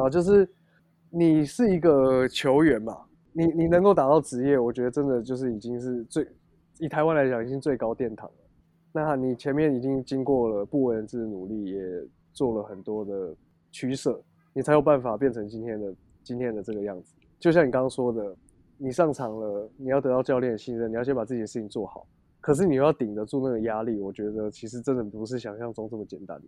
啊，就是你是一个球员嘛，你你能够打到职业，我觉得真的就是已经是最以台湾来讲，已经最高殿堂了。那你前面已经经过了不为人知的努力，也做了很多的取舍，你才有办法变成今天的今天的这个样子。就像你刚刚说的，你上场了，你要得到教练的信任，你要先把自己的事情做好。可是你又要顶得住那个压力，我觉得其实真的不是想象中这么简单的。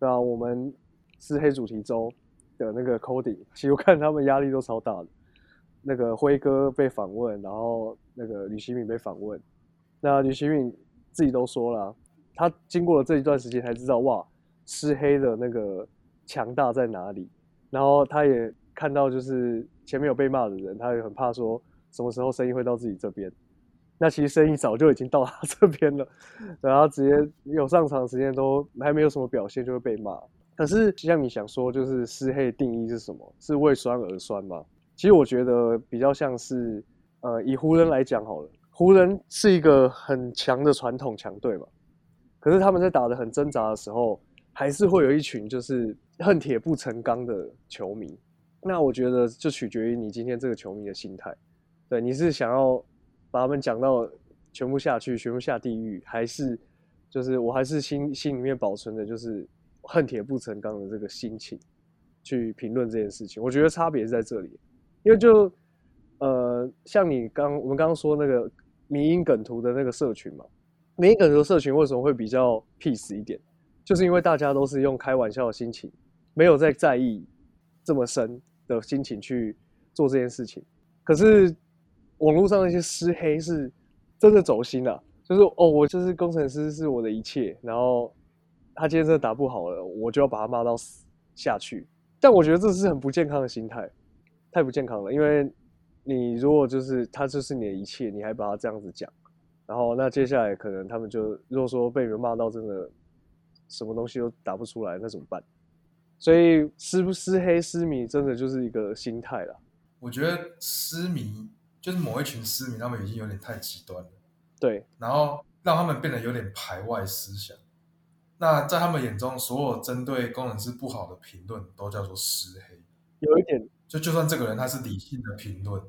对啊，我们是黑主题周。的那个 coding，其实我看他们压力都超大的。那个辉哥被访问，然后那个吕希敏被访问，那吕希敏自己都说了，他经过了这一段时间才知道哇，吃黑的那个强大在哪里。然后他也看到，就是前面有被骂的人，他也很怕说什么时候生意会到自己这边。那其实生意早就已经到他 这边了，然后直接有上场时间都还没有什么表现就会被骂。可是像你想说，就是失黑定义是什么？是为酸而酸吗？其实我觉得比较像是，呃，以湖人来讲好了，湖人是一个很强的传统强队嘛。可是他们在打得很挣扎的时候，还是会有一群就是恨铁不成钢的球迷。那我觉得就取决于你今天这个球迷的心态。对，你是想要把他们讲到全部下去，全部下地狱，还是就是我还是心心里面保存的就是。恨铁不成钢的这个心情去评论这件事情，我觉得差别是在这里，因为就呃，像你刚我们刚刚说那个迷因梗图的那个社群嘛，迷因梗图社群为什么会比较 peace 一点，就是因为大家都是用开玩笑的心情，没有在在意这么深的心情去做这件事情。可是网络上那些施黑是真的走心了，就是哦，我就是工程师是我的一切，然后。他今天真的打不好了，我就要把他骂到死下去。但我觉得这是很不健康的心态，太不健康了。因为你如果就是他就是你的一切，你还把他这样子讲，然后那接下来可能他们就如果说被人骂到真的什么东西都打不出来，那怎么办？所以失不失黑失迷真的就是一个心态了。我觉得失迷就是某一群失迷，他们已经有点太极端了。对，然后让他们变得有点排外思想。那在他们眼中，所有针对工程师不好的评论都叫做失黑。有一点，就就算这个人他是理性的评论，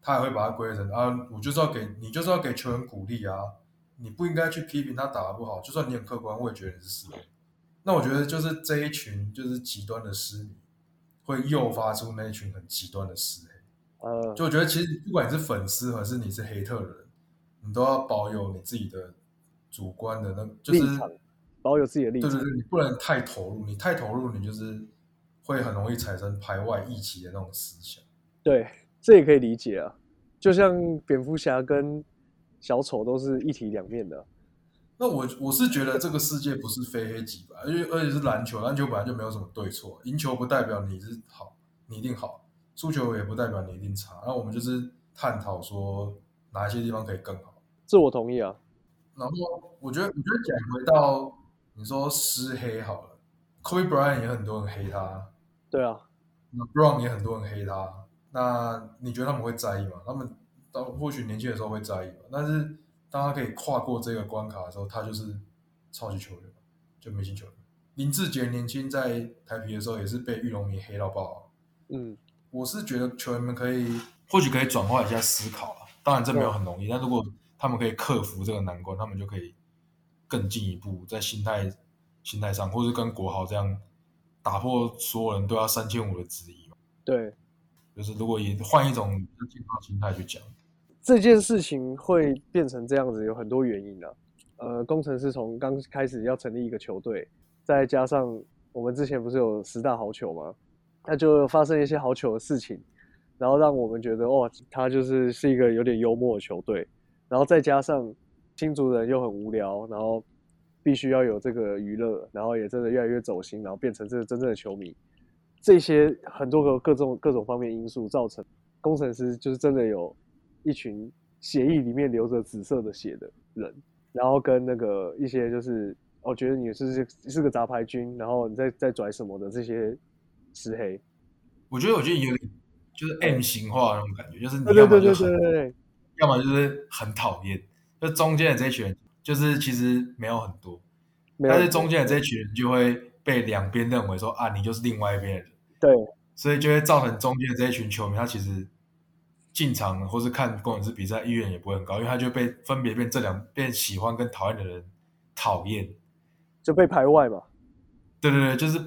他也会把它归成啊，我就是要给你，就是要给球员鼓励啊，你不应该去批评他打得不好。就算你很客观，我也觉得你是失黑。那我觉得就是这一群就是极端的失迷，会诱发出那一群很极端的失黑。呃，就我觉得其实不管你是粉丝还是你是黑特人，你都要保有你自己的主观的那，就是。保有自己的立场。对对对，你不能太投入，你太投入，你就是会很容易产生排外异己的那种思想。对，这也可以理解啊。就像蝙蝠侠跟小丑都是一体两面的。那我我是觉得这个世界不是非黑即白，而且而且是篮球，篮球本来就没有什么对错，赢球不代表你是好，你一定好；输球也不代表你一定差。那我们就是探讨说哪一些地方可以更好。这我同意啊。然后我觉得，我觉得讲回到。你说失黑好了，Kobe Bryant 也很多人黑他，对啊，那 Brown 也很多人黑他，那你觉得他们会在意吗？他们到或许年轻的时候会在意吧，但是当他可以跨过这个关卡的时候，他就是超级球员，就明星球员。林志杰年轻在台皮的时候也是被玉龙迷黑到爆，嗯，我是觉得球员们可以或许可以转化一下思考了，当然这没有很容易，但如果他们可以克服这个难关，他们就可以。更进一步，在心态、心态上，或是跟国豪这样打破所有人都要三千五的质疑嘛？对，就是如果以换一种健康心态去讲，这件事情会变成这样子，有很多原因的。呃，工程师从刚开始要成立一个球队，再加上我们之前不是有十大好球吗？那就发生一些好球的事情，然后让我们觉得，哇，他就是是一个有点幽默的球队，然后再加上。新族人又很无聊，然后必须要有这个娱乐，然后也真的越来越走心，然后变成这个真正的球迷。这些很多个各种各种方面因素造成，工程师就是真的有一群血液里面流着紫色的血的人，然后跟那个一些就是我觉得你是是个杂牌军，然后你在在拽什么的这些石黑。我觉得我觉得有点就是 M 型化那种感觉，就是你要么就很，对对，要么就是很讨厌。就中间的这一群人，就是其实没有很多，但是中间的这一群人就会被两边认为说啊，你就是另外一边的人，对所以就会造成中间的这一群球迷，他其实进场或是看工程师比赛意愿也不会很高，因为他就被分别被这两变喜欢跟讨厌的人讨厌。就被排外嘛。对对对，就是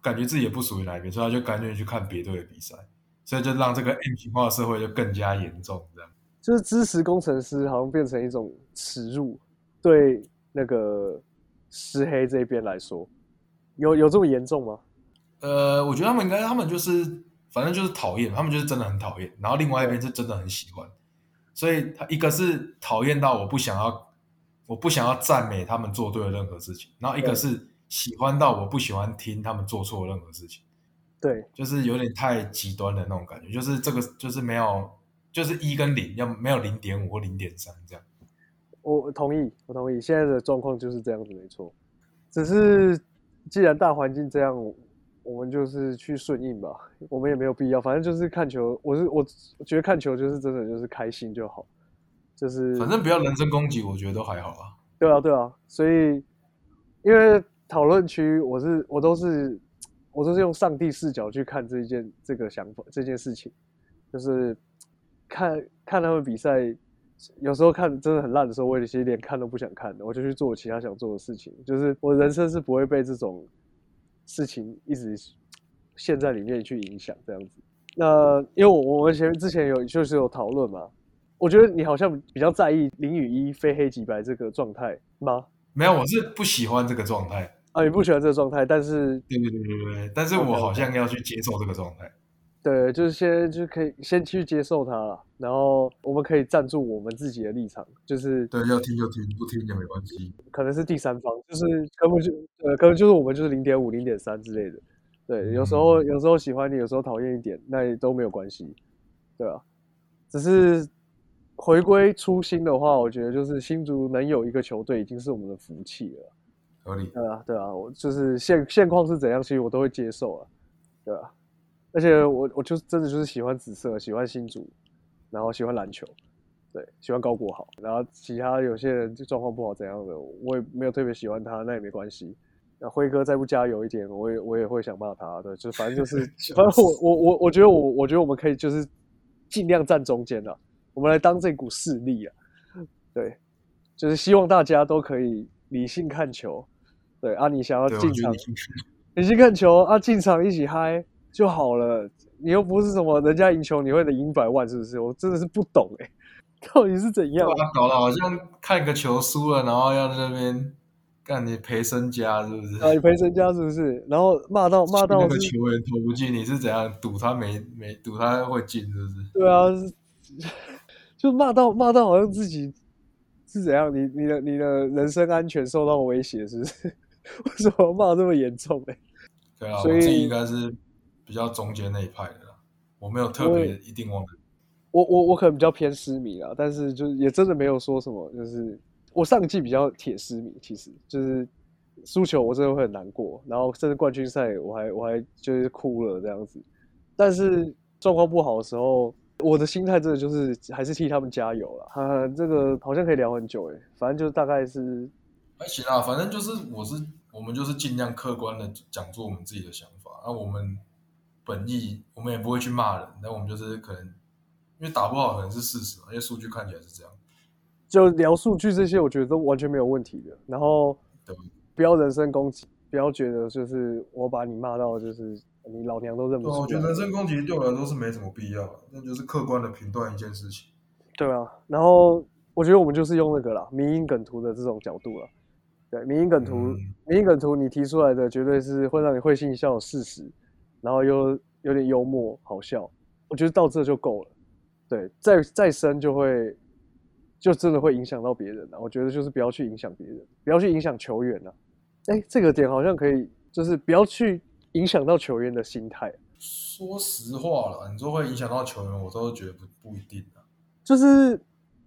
感觉自己也不属于哪一边，所以他就干脆去看别队的比赛，所以就让这个 M 型化社会就更加严重，这样。就是支持工程师好像变成一种耻辱，对那个石黑这边来说，有有这么严重吗？呃，我觉得他们应该，他们就是反正就是讨厌，他们就是真的很讨厌，然后另外一边是真的很喜欢，所以他一个是讨厌到我不想要，我不想要赞美他们做对的任何事情，然后一个是喜欢到我不喜欢听他们做错任何事情，对就是有点太极端的那种感觉，就是这个就是没有，就是一跟零要没有零点五或零点三这样。我我同意，我同意，现在的状况就是这样子，没错。只是既然大环境这样，我们就是去顺应吧，我们也没有必要，反正就是看球。我是我我觉得看球就是真的就是开心就好，就是反正不要人身攻击，我觉得都还好啊。对啊，对啊，所以因为讨论区我是我都是我都是用上帝视角去看这一件这个想法这件事情，就是看看他们比赛，有时候看真的很烂的时候，我有些连看都不想看的，我就去做其他想做的事情。就是我人生是不会被这种事情一直陷在里面去影响这样子。那因为我我们前之前有就是有讨论嘛，我觉得你好像比较在意零与一非黑即白这个状态吗？没有，我是不喜欢这个状态。啊，你不喜欢这个状态，但是对对对对对，但是我好像要去接受这个状态。对，就是先就可以先去接受它了，然后我们可以站住我们自己的立场，就是对，要听就听，不听也没关系。可能是第三方，就是可能就呃，可能就是我们就是零点五、零点三之类的。对，有时候有时候喜欢你，有时候讨厌一点，那也都没有关系，对啊。只是回归初心的话，我觉得就是新竹能有一个球队已经是我们的福气了。合理。对啊，对啊，我就是现现况是怎样，其实我都会接受啊，对啊。而且我我就真的就是喜欢紫色，喜欢新竹，然后喜欢篮球，对，喜欢高国豪，然后其他有些人就状况不好怎样的，我也没有特别喜欢他，那也没关系。那辉哥再不加油一点，我也我也会想骂他的，就反正就是，反正我我我我觉得我我觉得我们可以就是尽量站中间了，我们来当这股势力啊，对，就是希望大家都可以理性看球，对啊，你想要进场你，理性看球啊，进场一起嗨就好了。你又不是什么人家赢球你会赢百万，是不是？我真的是不懂哎、到底是怎样？搞得好像看个球输了，然后要在那边干你赔身家，是不是？啊，你赔身家是不是？然后骂到骂到那个，球员投不进，你是怎样赌他没没赌他会进，是不是？对啊，就骂到骂到好像自己是怎样？你你的你的人身安全受到威胁，是不是？为什么骂这么严重、欸？对啊，所以我自己应该是比较中间那一派的啦，我没有特别一定往我我我可能比较偏私迷啦，但是就是也真的没有说什么，就是我上季比较铁私迷，其实就是输球我真的会很难过，然后甚至冠军赛我还我还就是哭了这样子，但是状况不好的时候，我的心态真的就是还是替他们加油了。哈、这个好像可以聊很久诶，反正就是大概是还行啦，反正就是我是我们就是尽量客观的讲出我们自己的想法，那、我们本意我们也不会去骂人，那我们就是可能因为打不好可能是事实嘛，因为数据看起来是这样，就聊数据这些，我觉得都完全没有问题的。然后不要人身攻击，不要觉得就是我把你骂到就是你老娘都认不出来。我觉得人身攻击对我来说是没什么必要的，那就是客观的评断一件事情。对啊，然后我觉得我们就是用那个啦，民音梗图的这种角度了。对，民音梗图，嗯民音梗图，你提出来的绝对是会让你会心一笑的事实，然后又有点幽默好笑，我觉得到这就够了。对，再再深就会就真的会影响到别人了。我觉得就是不要去影响别人，不要去影响球员了。哎，这个点好像可以，就是不要去影响到球员的心态。说实话了，你说会影响到球员，我倒是觉得不不一定啊。就是，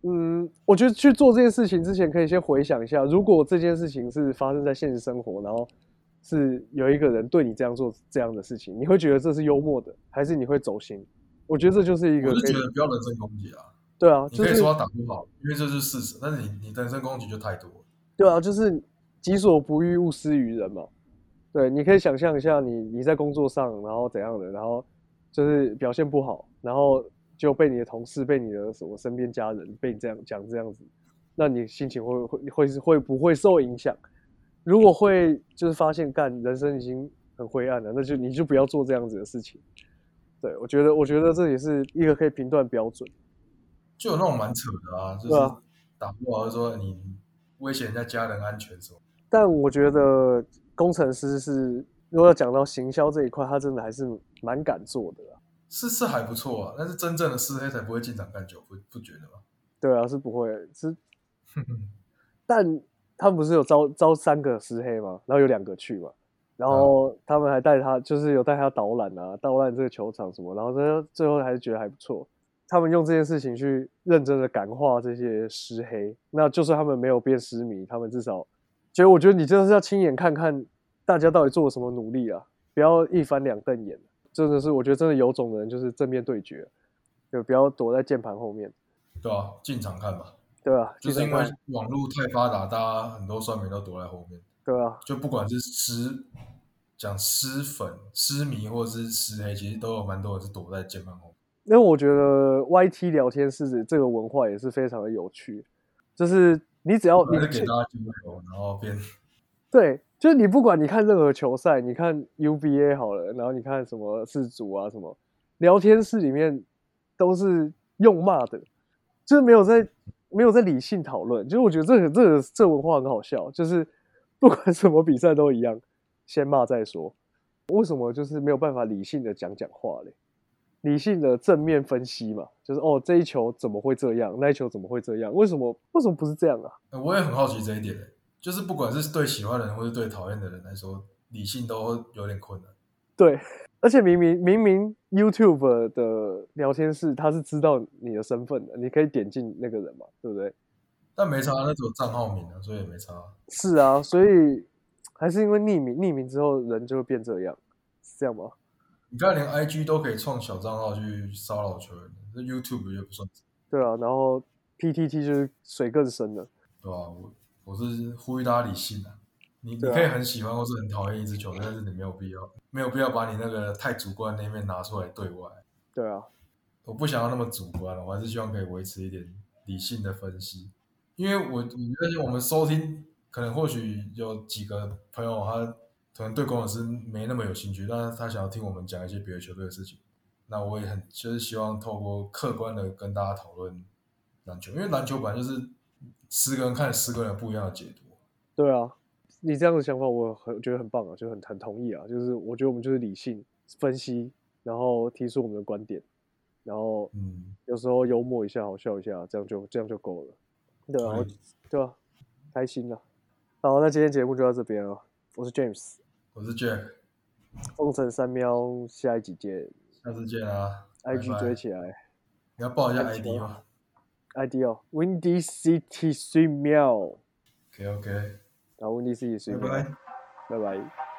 嗯，我觉得去做这件事情之前，可以先回想一下，如果这件事情是发生在现实生活，然后是有一个人对你这样做这样的事情，你会觉得这是幽默的，还是你会走心？我觉得这就是一个我是可以觉得不要人身攻击啊，对啊，就是你可以说他打不好，因为这是事实，但是你你人身攻击就太多了。对啊，就是己所不欲，勿施于人嘛。对，你可以想象一下你，你在工作上，然后怎样的，然后就是表现不好，然后就被你的同事、被你的什么身边家人被你这样讲这样子，那你心情会会会是会不会受影响？如果会，就是发现干人生已经很灰暗了，那就你就不要做这样子的事情。对我觉得，我觉得这也是一个可以评断标准。就有那种蛮扯的啊，就是打不好就说你威胁人家家人安全什么。但我觉得工程师是，如果要讲到行销这一块，他真的还是蛮敢做的啊。是是还不错啊，但是真正的四黑才不会进场干酒，不不觉得吗？对啊，是不会是，但他们不是有招招三个师黑嘛，然后有两个去嘛，然后他们还带他，就是有带他导览啊，导览这个球场什么，然后他最后还是觉得还不错。他们用这件事情去认真的感化这些师黑，那就算他们没有变失迷，他们至少，其实我觉得你真的是要亲眼看看大家到底做了什么努力啊，不要一翻两瞪眼。真的是，我觉得真的有种的人就是正面对决，就不要躲在键盘后面，对啊，进场看吧，对啊、就是因为网络太发达，大家很多酸民都躲在后面，对啊，就不管是师讲师粉、师迷或者是师黑，其实都有蛮多人是躲在键盘后面。因为我觉得 YT 聊天室这个文化也是非常的有趣，就是你只要你还是给大家进球，然后变对，就是你不管你看任何球赛，你看 UBA 好了，然后你看什么世足啊什么，聊天室里面都是用骂的，就是没有在没有在理性讨论。就是我觉得这个这个这文化很好笑，就是 不管什么比赛都一样，先骂再说。为什么就是没有办法理性的讲讲话嘞？理性的正面分析嘛，就是哦这一球怎么会这样，那一球怎么会这样？为什么为什么不是这样啊？我也很好奇这一点、就是不管是对喜欢的人或是对讨厌的人来说，理性都有点困难。对，而且明明明明 YouTube 的聊天室他是知道你的身份的，你可以点进那个人嘛，对不对？但没差，那只有账号名啊，所以也没差。是啊，所以还是因为匿名，匿名之后人就会变这样，是这样吗？你看，连 IG 都可以创小账号去骚扰球员，那 YouTube 也不算，对啊，然后 PTT 就是水更深了，对啊、我我是呼吁大家理性啊。你你可以很喜欢或是很讨厌一支球队，但是你没有必要没有必要把你那个太主观的那一面拿出来对外。对啊，我不想要那么主观了，我还是希望可以维持一点理性的分析。因为我我觉得我们收听，可能或许有几个朋友他可能对工程师没那么有兴趣，但是他想要听我们讲一些别的球队的事情。那我也很就是希望透过客观的跟大家讨论篮球，因为篮球本来就是十个人看十个人不一样的解读。对啊，你这样的想法我很觉得很棒啊，就很很同意啊，就是我觉得我们就是理性分析，然后提出我们的观点，然后嗯，有时候幽默一下，好笑一下，这样就这样就够了。对啊对啊，开心了。好，那今天节目就到这边了。我是 James，我是 Jack，风城三喵，下一集见。下次见啊 IG 追起来你要报一下 ID 吗，ID 哦，Windy City 睡喵，？OK OK，然后 Windy City 睡拜，拜。拜拜。